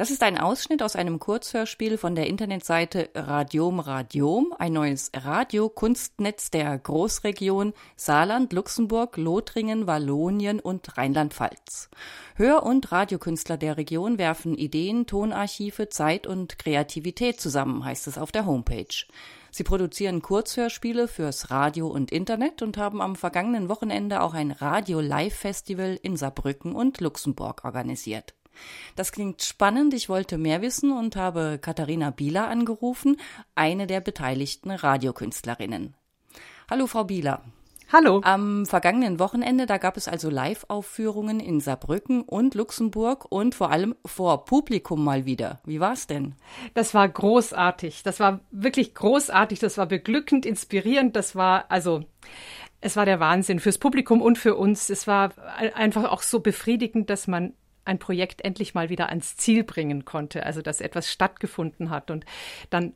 Das ist ein Ausschnitt aus einem Kurzhörspiel von der Internetseite Radiom Radiom, ein neues Radiokunstnetz der Großregion Saarland, Luxemburg, Lothringen, Wallonien und Rheinland-Pfalz. Hör- und Radiokünstler der Region werfen Ideen, Tonarchive, Zeit und Kreativität zusammen, heißt es auf der Homepage. Sie produzieren Kurzhörspiele fürs Radio und Internet und haben am vergangenen Wochenende auch ein Radio-Live-Festival in Saarbrücken und Luxemburg organisiert. Das klingt spannend. Ich wollte mehr wissen und habe Katharina Bieler angerufen, eine der beteiligten Radiokünstlerinnen. Hallo, Frau Bieler. Hallo. Am vergangenen Wochenende, da gab es also Live-Aufführungen in Saarbrücken und Luxemburg und vor allem vor Publikum mal wieder. Wie war's denn? Das war großartig. Das war wirklich großartig. Das war beglückend, inspirierend. Das war also es war der Wahnsinn fürs Publikum und für uns. Es war einfach auch so befriedigend, dass man ein Projekt endlich mal wieder ans Ziel bringen konnte, also dass etwas stattgefunden hat und dann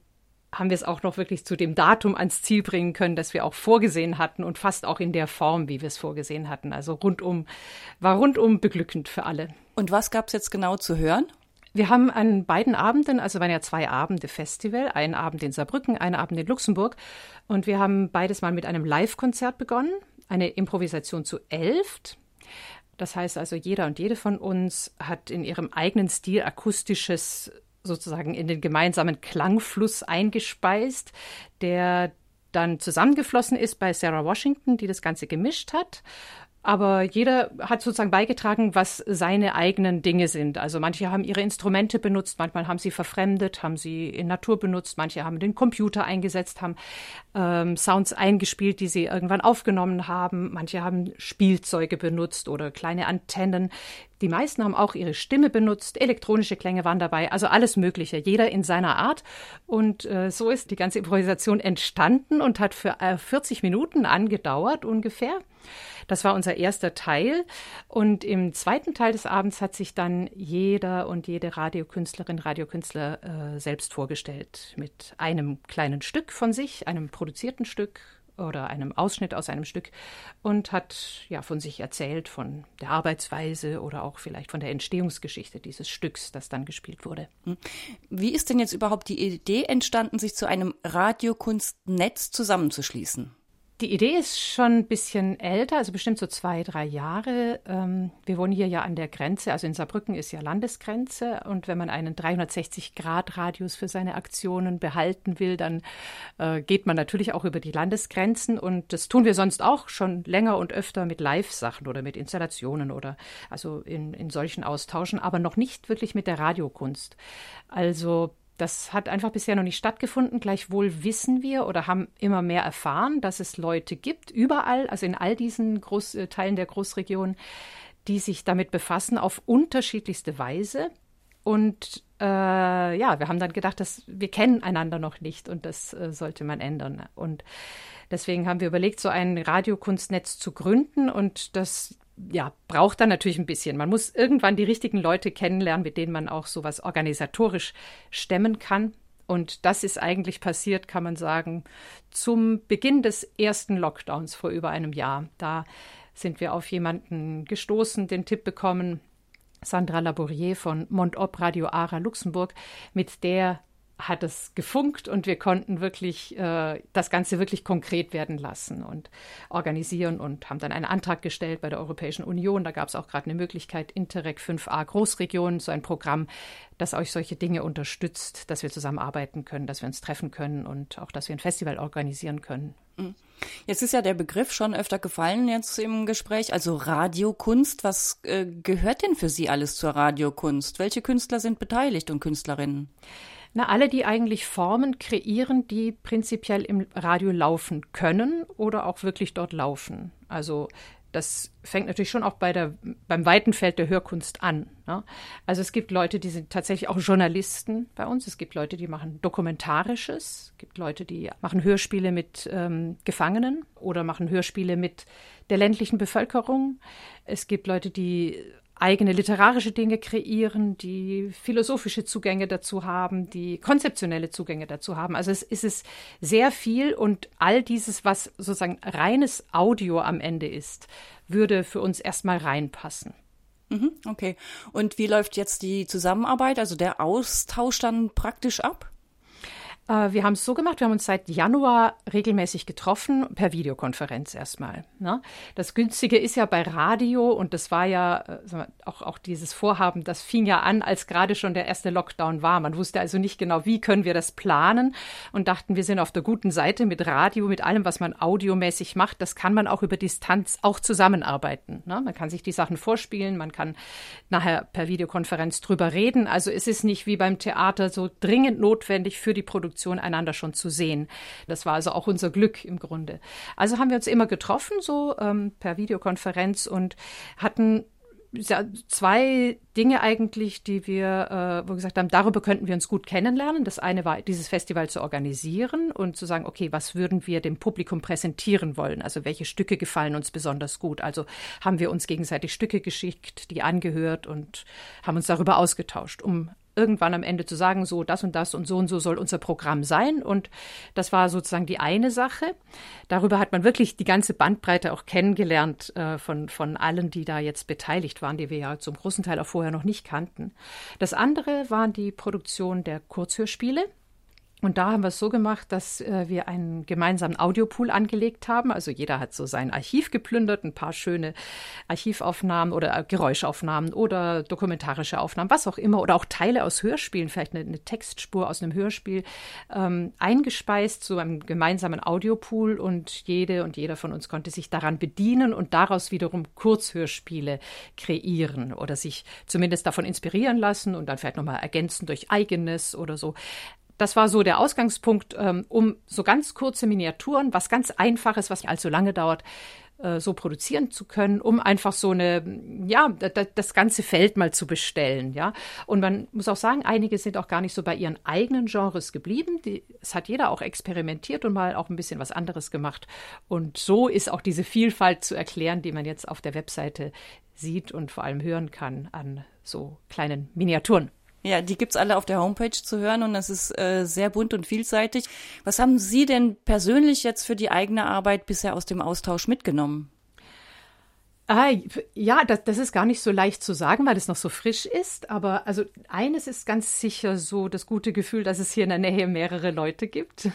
haben wir es auch noch wirklich zu dem Datum ans Ziel bringen können, das wir auch vorgesehen hatten und fast auch in der Form, wie wir es vorgesehen hatten. Also rundum, war rundum beglückend für alle. Und was gab es jetzt genau zu hören? Wir haben an beiden Abenden, also waren ja zwei Abende Festival, einen Abend in Saarbrücken, einen Abend in Luxemburg. Und wir haben beides mal mit einem Live-Konzert begonnen, eine Improvisation zu elft. Das heißt also, jeder und jede von uns hat in ihrem eigenen Stil akustisches sozusagen in den gemeinsamen Klangfluss eingespeist, der dann zusammengeflossen ist bei Sarah Washington, die das Ganze gemischt hat. Aber jeder hat sozusagen beigetragen, was seine eigenen Dinge sind. Also manche haben ihre Instrumente benutzt, manchmal haben sie verfremdet, haben sie in Natur benutzt, manche haben den Computer eingesetzt, haben ähm, Sounds eingespielt, die sie irgendwann aufgenommen haben, manche haben Spielzeuge benutzt oder kleine Antennen. Die meisten haben auch ihre Stimme benutzt, elektronische Klänge waren dabei, also alles Mögliche, jeder in seiner Art. Und äh, so ist die ganze Improvisation entstanden und hat für äh, 40 Minuten angedauert ungefähr. Das war unser erster Teil. Und im zweiten Teil des Abends hat sich dann jeder und jede Radiokünstlerin, Radiokünstler äh, selbst vorgestellt mit einem kleinen Stück von sich, einem produzierten Stück oder einem Ausschnitt aus einem Stück und hat ja von sich erzählt, von der Arbeitsweise oder auch vielleicht von der Entstehungsgeschichte dieses Stücks, das dann gespielt wurde. Hm. Wie ist denn jetzt überhaupt die Idee entstanden, sich zu einem Radiokunstnetz zusammenzuschließen? Die Idee ist schon ein bisschen älter, also bestimmt so zwei, drei Jahre. Ähm, wir wohnen hier ja an der Grenze, also in Saarbrücken ist ja Landesgrenze. Und wenn man einen 360-Grad-Radius für seine Aktionen behalten will, dann äh, geht man natürlich auch über die Landesgrenzen. Und das tun wir sonst auch schon länger und öfter mit Live-Sachen oder mit Installationen oder also in, in solchen Austauschen, aber noch nicht wirklich mit der Radiokunst. Also das hat einfach bisher noch nicht stattgefunden. Gleichwohl wissen wir oder haben immer mehr erfahren, dass es Leute gibt, überall, also in all diesen Groß äh, Teilen der Großregion, die sich damit befassen auf unterschiedlichste Weise. Und äh, ja, wir haben dann gedacht, dass wir kennen einander noch nicht und das äh, sollte man ändern. Und deswegen haben wir überlegt, so ein Radiokunstnetz zu gründen und das ja, braucht dann natürlich ein bisschen. Man muss irgendwann die richtigen Leute kennenlernen, mit denen man auch sowas organisatorisch stemmen kann. Und das ist eigentlich passiert, kann man sagen, zum Beginn des ersten Lockdowns vor über einem Jahr. Da sind wir auf jemanden gestoßen, den Tipp bekommen, Sandra Laborier von Montop Radio Ara Luxemburg, mit der hat es gefunkt und wir konnten wirklich äh, das Ganze wirklich konkret werden lassen und organisieren und haben dann einen Antrag gestellt bei der Europäischen Union. Da gab es auch gerade eine Möglichkeit, Interreg 5a Großregion, so ein Programm, das euch solche Dinge unterstützt, dass wir zusammenarbeiten können, dass wir uns treffen können und auch, dass wir ein Festival organisieren können. Mhm. Jetzt ist ja der Begriff schon öfter gefallen jetzt im Gespräch, also Radiokunst. Was äh, gehört denn für Sie alles zur Radiokunst? Welche Künstler sind beteiligt und Künstlerinnen? Na, alle, die eigentlich Formen kreieren, die prinzipiell im Radio laufen können oder auch wirklich dort laufen. Also das fängt natürlich schon auch bei der, beim weiten Feld der Hörkunst an. Ne? Also es gibt Leute, die sind tatsächlich auch Journalisten bei uns. Es gibt Leute, die machen Dokumentarisches. Es gibt Leute, die machen Hörspiele mit ähm, Gefangenen oder machen Hörspiele mit der ländlichen Bevölkerung. Es gibt Leute, die eigene literarische Dinge kreieren, die philosophische Zugänge dazu haben, die konzeptionelle Zugänge dazu haben. Also es ist es sehr viel und all dieses, was sozusagen reines Audio am Ende ist, würde für uns erstmal reinpassen. Mhm, okay. Und wie läuft jetzt die Zusammenarbeit, also der Austausch dann praktisch ab? Äh, wir haben es so gemacht, wir haben uns seit Januar regelmäßig getroffen, per Videokonferenz erstmal. Ne? Das Günstige ist ja bei Radio, und das war ja äh, auch, auch dieses Vorhaben, das fing ja an, als gerade schon der erste Lockdown war. Man wusste also nicht genau, wie können wir das planen und dachten, wir sind auf der guten Seite mit Radio, mit allem, was man audiomäßig macht. Das kann man auch über Distanz auch zusammenarbeiten. Ne? Man kann sich die Sachen vorspielen, man kann nachher per Videokonferenz drüber reden. Also es ist nicht wie beim Theater so dringend notwendig für die Produktion Produktion einander schon zu sehen. Das war also auch unser Glück im Grunde. Also haben wir uns immer getroffen, so ähm, per Videokonferenz und hatten zwei Dinge eigentlich, die wir, äh, wo wir gesagt haben, darüber könnten wir uns gut kennenlernen. Das eine war, dieses Festival zu organisieren und zu sagen, okay, was würden wir dem Publikum präsentieren wollen? Also welche Stücke gefallen uns besonders gut? Also haben wir uns gegenseitig Stücke geschickt, die angehört und haben uns darüber ausgetauscht, um irgendwann am Ende zu sagen, so das und das und so und so soll unser Programm sein. Und das war sozusagen die eine Sache. Darüber hat man wirklich die ganze Bandbreite auch kennengelernt äh, von, von allen, die da jetzt beteiligt waren, die wir ja zum großen Teil auch vorher noch nicht kannten. Das andere waren die Produktion der Kurzhörspiele. Und da haben wir es so gemacht, dass äh, wir einen gemeinsamen Audiopool angelegt haben. Also jeder hat so sein Archiv geplündert, ein paar schöne Archivaufnahmen oder äh, Geräuschaufnahmen oder dokumentarische Aufnahmen, was auch immer, oder auch Teile aus Hörspielen, vielleicht eine, eine Textspur aus einem Hörspiel, ähm, eingespeist zu einem gemeinsamen Audiopool und jede und jeder von uns konnte sich daran bedienen und daraus wiederum Kurzhörspiele kreieren oder sich zumindest davon inspirieren lassen und dann vielleicht nochmal ergänzen durch eigenes oder so das war so der Ausgangspunkt, ähm, um so ganz kurze Miniaturen, was ganz Einfaches, was nicht allzu lange dauert, äh, so produzieren zu können, um einfach so eine, ja, das ganze Feld mal zu bestellen, ja. Und man muss auch sagen, einige sind auch gar nicht so bei ihren eigenen Genres geblieben. Es hat jeder auch experimentiert und mal auch ein bisschen was anderes gemacht. Und so ist auch diese Vielfalt zu erklären, die man jetzt auf der Webseite sieht und vor allem hören kann an so kleinen Miniaturen. Ja, die gibt's alle auf der Homepage zu hören und das ist äh, sehr bunt und vielseitig. Was haben Sie denn persönlich jetzt für die eigene Arbeit bisher aus dem Austausch mitgenommen? Ah, ja, das, das ist gar nicht so leicht zu sagen, weil es noch so frisch ist. Aber also eines ist ganz sicher so das gute Gefühl, dass es hier in der Nähe mehrere Leute gibt.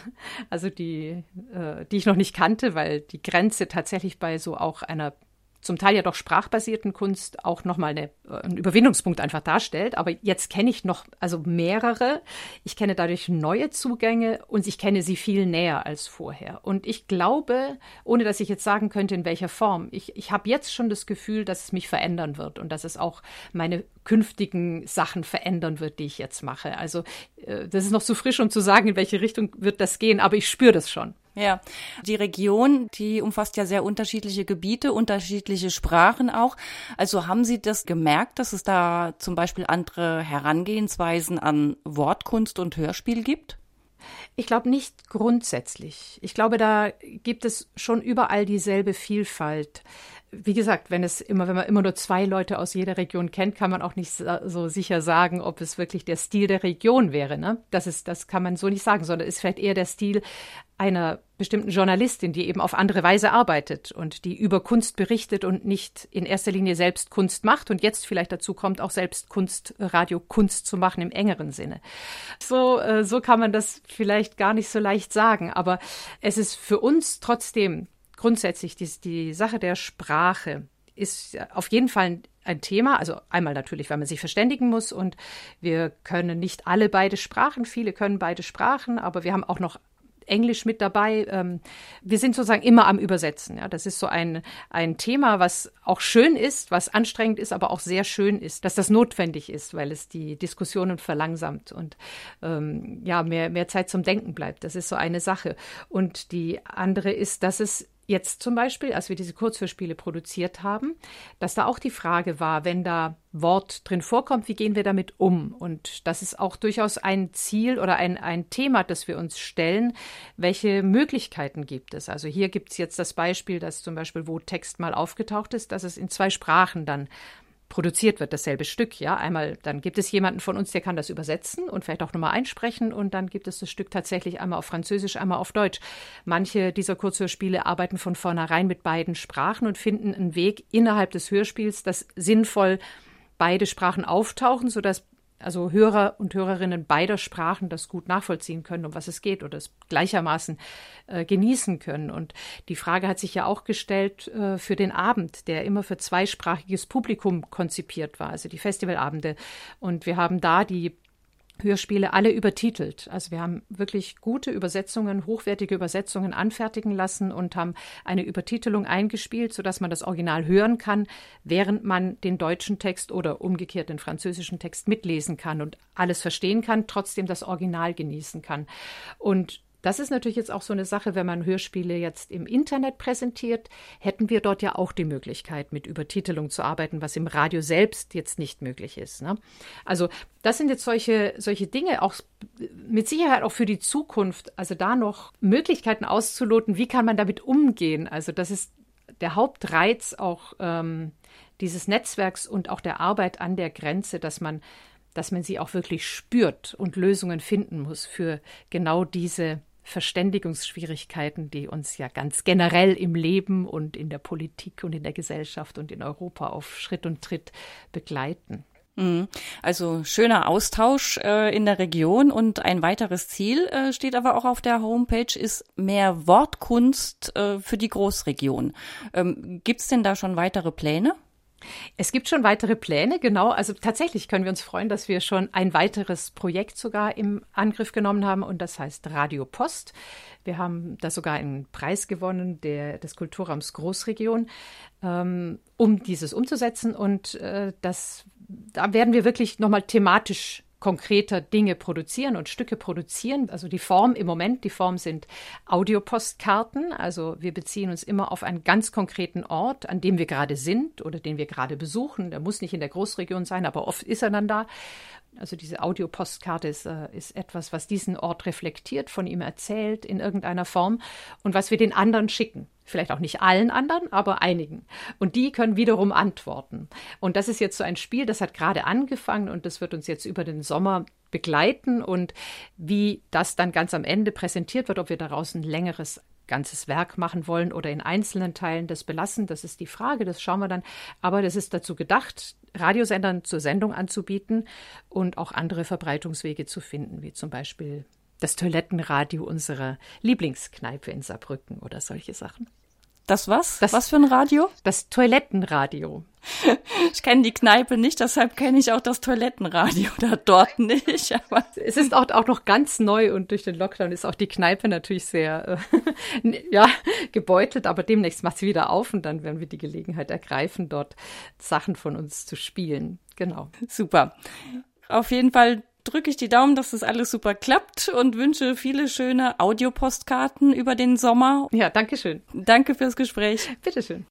Also die, äh, die ich noch nicht kannte, weil die Grenze tatsächlich bei so auch einer zum Teil ja doch sprachbasierten Kunst auch nochmal eine, äh, einen Überwindungspunkt einfach darstellt. Aber jetzt kenne ich noch, also mehrere. Ich kenne dadurch neue Zugänge und ich kenne sie viel näher als vorher. Und ich glaube, ohne dass ich jetzt sagen könnte, in welcher Form, ich, ich habe jetzt schon das Gefühl, dass es mich verändern wird und dass es auch meine künftigen Sachen verändern wird, die ich jetzt mache. Also äh, das ist noch zu frisch, um zu sagen, in welche Richtung wird das gehen, aber ich spüre das schon. Ja, die Region, die umfasst ja sehr unterschiedliche Gebiete, unterschiedliche Sprachen auch. Also haben Sie das gemerkt, dass es da zum Beispiel andere Herangehensweisen an Wortkunst und Hörspiel gibt? Ich glaube nicht grundsätzlich. Ich glaube, da gibt es schon überall dieselbe Vielfalt wie gesagt, wenn es immer, wenn man immer nur zwei Leute aus jeder Region kennt, kann man auch nicht so sicher sagen, ob es wirklich der Stil der Region wäre. Ne? Das ist, das kann man so nicht sagen, sondern ist vielleicht eher der Stil einer bestimmten Journalistin, die eben auf andere Weise arbeitet und die über Kunst berichtet und nicht in erster Linie selbst Kunst macht und jetzt vielleicht dazu kommt, auch selbst Kunst, Radio Kunst zu machen im engeren Sinne. So, äh, so kann man das vielleicht gar nicht so leicht sagen, aber es ist für uns trotzdem grundsätzlich die, die Sache der Sprache ist auf jeden Fall ein, Thema. Also einmal natürlich, weil man sich verständigen muss und wir können nicht alle beide Sprachen. Viele können beide Sprachen, aber wir haben auch noch Englisch mit dabei. Ähm, wir sind sozusagen immer am Übersetzen. Ja, das ist so ein, ein Thema, was auch schön ist, was anstrengend ist, aber auch sehr schön ist, dass das notwendig ist, weil es die Diskussionen verlangsamt und ähm, ja, mehr, mehr Zeit zum Denken bleibt. Das ist so eine Sache. Und die andere ist, dass es Jetzt zum Beispiel, als wir diese Kurzhörspiele produziert haben, dass da auch die Frage war, wenn da Wort drin vorkommt, wie gehen wir damit um? Und das ist auch durchaus ein Ziel oder ein, ein Thema, das wir uns stellen. Welche Möglichkeiten gibt es? Also hier gibt es jetzt das Beispiel, dass zum Beispiel, wo Text mal aufgetaucht ist, dass es in zwei Sprachen dann produziert wird, dasselbe Stück, ja. Einmal, dann gibt es jemanden von uns, der kann das übersetzen und vielleicht auch nochmal einsprechen und dann gibt es das Stück tatsächlich einmal auf Französisch, einmal auf Deutsch. Manche dieser Kurzhörspiele arbeiten von vornherein mit beiden Sprachen und finden einen Weg innerhalb des Hörspiels, das sinnvoll beide Sprachen auftauchen, sodass also Hörer und Hörerinnen beider Sprachen das gut nachvollziehen können, um was es geht oder es gleichermaßen äh, genießen können. Und die Frage hat sich ja auch gestellt äh, für den Abend, der immer für zweisprachiges Publikum konzipiert war, also die Festivalabende. Und wir haben da die Hörspiele alle übertitelt. Also wir haben wirklich gute Übersetzungen, hochwertige Übersetzungen anfertigen lassen und haben eine Übertitelung eingespielt, sodass man das Original hören kann, während man den deutschen Text oder umgekehrt den französischen Text mitlesen kann und alles verstehen kann, trotzdem das Original genießen kann. Und das ist natürlich jetzt auch so eine Sache, wenn man Hörspiele jetzt im Internet präsentiert, hätten wir dort ja auch die Möglichkeit, mit Übertitelung zu arbeiten, was im Radio selbst jetzt nicht möglich ist. Ne? Also das sind jetzt solche, solche Dinge, auch mit Sicherheit auch für die Zukunft, also da noch Möglichkeiten auszuloten, wie kann man damit umgehen. Also das ist der Hauptreiz auch ähm, dieses Netzwerks und auch der Arbeit an der Grenze, dass man dass man sie auch wirklich spürt und Lösungen finden muss für genau diese Verständigungsschwierigkeiten, die uns ja ganz generell im Leben und in der Politik und in der Gesellschaft und in Europa auf Schritt und Tritt begleiten. Mhm. Also schöner Austausch äh, in der Region und ein weiteres Ziel äh, steht aber auch auf der Homepage ist mehr Wortkunst äh, für die Großregion. Ähm, Gibt es denn da schon weitere Pläne? Es gibt schon weitere Pläne, genau. Also tatsächlich können wir uns freuen, dass wir schon ein weiteres Projekt sogar im Angriff genommen haben und das heißt Radio Post. Wir haben da sogar einen Preis gewonnen der, des Kulturraums Großregion, ähm, um dieses umzusetzen und äh, das, da werden wir wirklich nochmal thematisch konkreter Dinge produzieren und Stücke produzieren. Also die Form im Moment, die Form sind Audiopostkarten. Also wir beziehen uns immer auf einen ganz konkreten Ort, an dem wir gerade sind oder den wir gerade besuchen. Der muss nicht in der Großregion sein, aber oft ist er dann da. Also diese Audiopostkarte ist, äh, ist etwas, was diesen Ort reflektiert, von ihm erzählt in irgendeiner Form und was wir den anderen schicken. Vielleicht auch nicht allen anderen, aber einigen. Und die können wiederum antworten. Und das ist jetzt so ein Spiel, das hat gerade angefangen und das wird uns jetzt über den Sommer begleiten und wie das dann ganz am Ende präsentiert wird, ob wir daraus ein längeres ganzes Werk machen wollen oder in einzelnen Teilen das belassen, das ist die Frage, das schauen wir dann. Aber das ist dazu gedacht, Radiosendern zur Sendung anzubieten und auch andere Verbreitungswege zu finden, wie zum Beispiel das Toilettenradio unserer Lieblingskneipe in Saarbrücken oder solche Sachen. Das was? Das, was für ein Radio? Das Toilettenradio. Ich kenne die Kneipe nicht, deshalb kenne ich auch das Toilettenradio da dort nicht. Aber es ist auch, auch noch ganz neu und durch den Lockdown ist auch die Kneipe natürlich sehr äh, ja, gebeutelt, aber demnächst macht sie wieder auf und dann werden wir die Gelegenheit ergreifen, dort Sachen von uns zu spielen. Genau. Super. Auf jeden Fall drücke ich die Daumen, dass das alles super klappt und wünsche viele schöne Audiopostkarten über den Sommer. Ja, danke schön. Danke fürs Gespräch. Bitteschön.